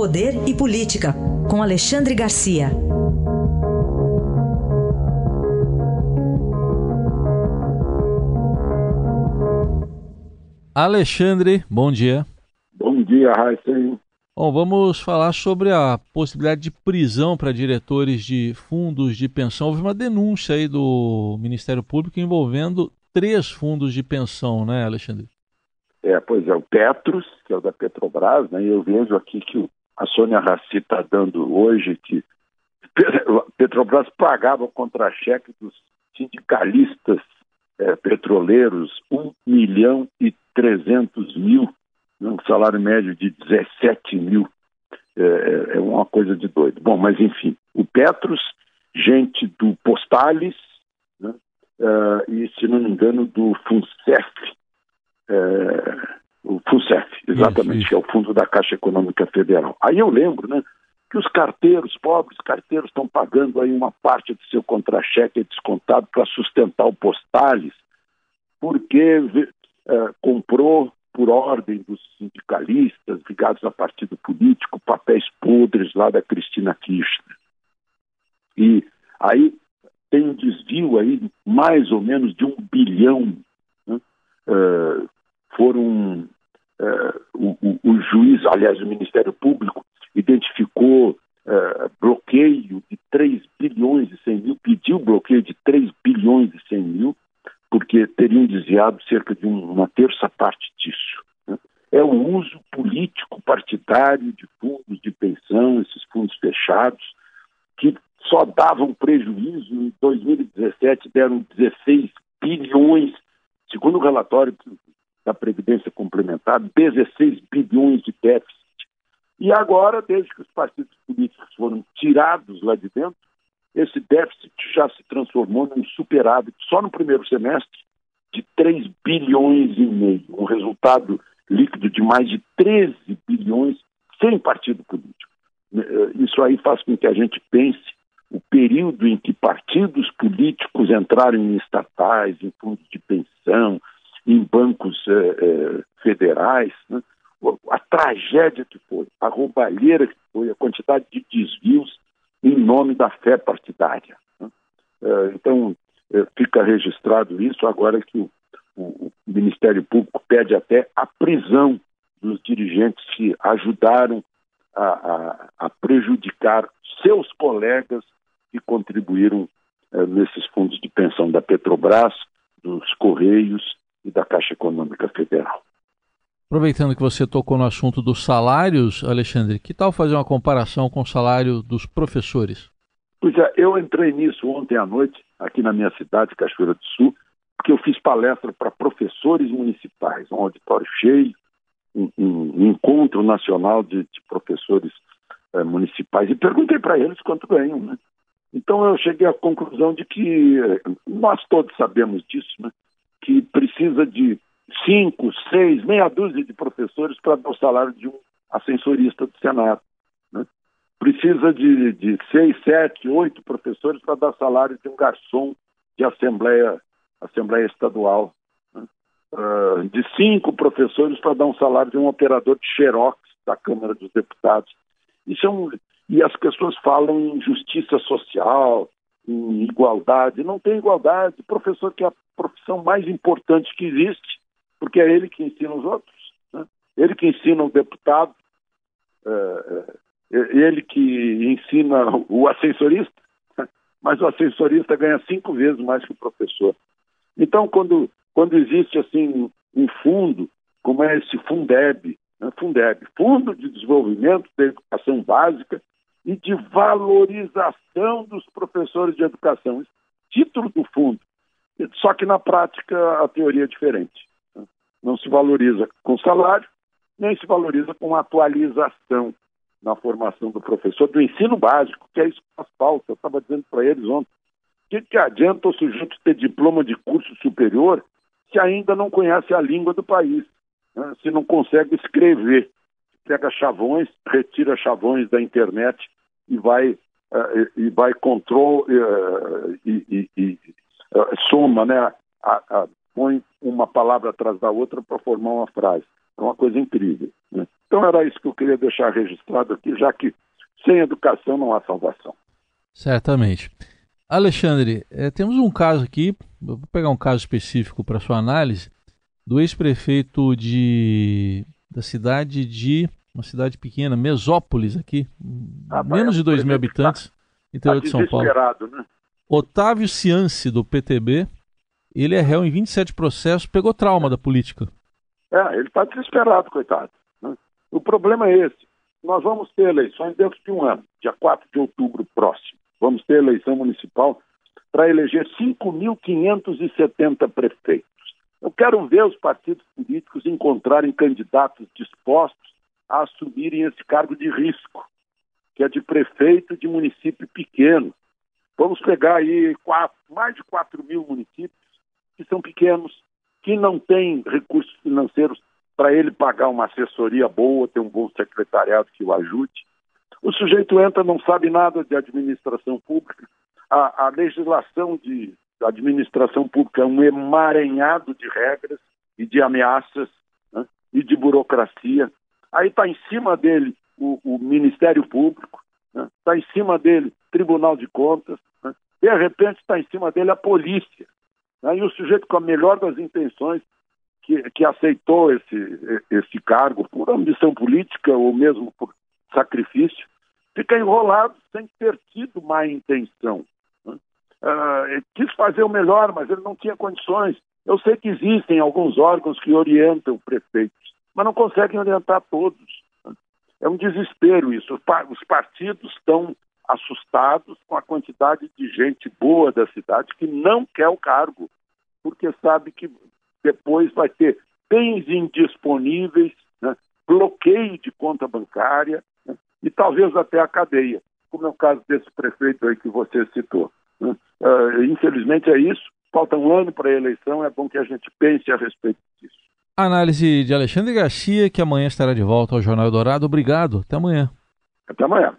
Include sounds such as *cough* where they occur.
Poder e Política, com Alexandre Garcia. Alexandre, bom dia. Bom dia, Raíssa. Bom, vamos falar sobre a possibilidade de prisão para diretores de fundos de pensão. Houve uma denúncia aí do Ministério Público envolvendo três fundos de pensão, né, Alexandre? É, pois é, o Petros, que é o da Petrobras, né? E eu vejo aqui que a Sônia Raci está dando hoje que *laughs* Petrobras pagava contra-cheque dos sindicalistas é, petroleiros 1 milhão e 300 mil, um salário médio de 17 mil. É, é, é, uma coisa de doido. Bom, mas enfim, o Petros, gente do Postales, né, uh, e, se não me engano, do FUNCEF, é, o FUNCEF, exatamente, isso, isso. que é o Fundo da Caixa Econômica Federal. Aí eu lembro, né, que os carteiros, pobres carteiros, estão pagando aí uma parte do seu contra-cheque descontado para sustentar o Postales, porque é, comprou por ordem dos sindicalistas ligados a partido político papéis podres lá da Cristina Kirchner. E aí tem um desvio aí mais ou menos de um bilhão. Né? Uh, foram uh, o, o, o, juiz, aliás, o Ministério Público identificou uh, bloqueio de 3 bilhões e 100 mil, pediu bloqueio de 3 bilhões e 100 mil, porque teriam desviado cerca de uma terça parte disso. Né? É o uso político partidário de fundos de pensão, esses fundos fechados, que só davam prejuízo, em 2017 deram 16 bilhões, segundo o relatório da Previdência Complementar, 16 bilhões de déficit. E agora, desde que os partidos políticos foram tirados lá de dentro, esse déficit já se transformou num superávit, só no primeiro semestre, de 3 bilhões e meio, um resultado líquido de mais de 13 bilhões sem partido político. Eh, isso aí faz com que a gente pense o período em que partidos políticos entraram em estatais, em fundos de pensão, em bancos eh, eh, federais, né? a tragédia que foi, a roubalheira que foi, a quantidade de desvios em nome da fé partidária. Né? Eh, então, fica registrado isso agora que o, o, Ministério Público pede até a prisão dos dirigentes que ajudaram a, a, a prejudicar seus colegas que contribuíram eh, nesses fundos de pensão da Petrobras, dos Correios e da Caixa Econômica Federal. Aproveitando que você tocou no assunto dos salários, Alexandre, que tal fazer uma comparação com o salário dos professores? Pois é, eu entrei nisso ontem à noite, aqui na minha cidade, Cachoeira do Sul, porque eu fiz palestra para professores municipais, um auditório cheio, um, um encontro nacional de, de professores eh, municipais, e perguntei para eles quanto ganham, né? Então eu cheguei à conclusão de que eh, nós todos sabemos disso, né? Precisa de cinco, seis, meia dúzia de professores para dar o salário de um ascensorista do Senado. Né? Precisa de, de seis, sete, oito professores para dar salário de um garçom de Assembleia, Assembleia Estadual. Né? Uh, de cinco professores para dar um salário de um operador de xerox da Câmara dos Deputados. Isso é um, e as pessoas falam em justiça social, em igualdade. Não tem igualdade. Professor que é profissão mais importante que existe porque é ele que ensina os outros. Né? Ele que ensina o deputado, é, é, ele que ensina o ascensorista, mas o ascensorista ganha cinco vezes mais que o professor. Então, quando, quando existe assim um fundo, como é esse Fundeb, né? Fundeb, Fundo de Desenvolvimento da Educação Básica e de Valorização dos Professores de Educação, título do fundo. Só que na prática a teoria é diferente não se valoriza com salário, nem se valoriza com atualização na formação do professor, do ensino básico, que é isso que faz falta. Eu estava dizendo para eles ontem. O que, que adianta o sujeito ter diploma de curso superior se ainda não conhece a língua do país, né? se não consegue escrever? Pega chavões, retira chavões da internet e vai, uh, e vai control uh, e, e, e uh, soma né, a, a, põe uma palavra atrás da outra para formar uma frase. É uma coisa incrível. Né? Então era isso que eu queria deixar registrado aqui, já que sem educação não há salvação. Certamente. Alexandre, é, temos um caso aqui, vou pegar um caso específico para sua análise, do ex-prefeito de da cidade de uma cidade pequena, Mesópolis aqui, ah, menos de 2 mil habitantes, tá, interior tá de São Paulo. Né? Otávio Ciance, do PTB, ele é réu em 27 processos, pegou trauma da política. É, ele está desesperado, coitado. Né? O problema é esse. Nós vamos ter eleições dentro de um ano, dia 4 de outubro próximo. Vamos ter eleição municipal para eleger 5.570 prefeitos. Eu quero ver os partidos políticos encontrarem candidatos dispostos a assumirem esse cargo de risco, que é de prefeito de município pequeno. Vamos pegar aí quatro, mais de 4 mil municípios que são pequenos, que não têm recursos financeiros para ele pagar uma assessoria boa, ter um bom secretariado que o ajude. O sujeito entra, não sabe nada de administração pública. A, a legislação de administração pública é um emaranhado de regras e de ameaças né, e de burocracia. Aí está em cima dele o, o Ministério Público, está né, tá em cima dele Tribunal de Contas, de repente está em cima dele a polícia. Né, e o sujeito com a melhor das intenções que, que aceitou esse, esse cargo por ambição política ou mesmo por sacrifício, fica enrolado sem ter tido má intenção. Né? Uh, quis fazer o melhor, mas ele não tinha condições. Eu sei que existem alguns órgãos que orientam prefeitos, mas não conseguem orientar todos. Né? É um desespero isso. Os partidos estão assustados com a quantidade de gente boa da cidade que não quer o cargo, porque sabe que depois vai ter bens indisponíveis, né? bloqueio de conta bancária né? e talvez até a cadeia, como é o caso desse prefeito aí que você citou. Né? Uh, infelizmente é isso. Falta um ano para a eleição, é bom que a gente pense a respeito disso. Análise de Alexandre Garcia, que amanhã estará de volta ao Jornal Dourado. Obrigado. Até amanhã. Até amanhã.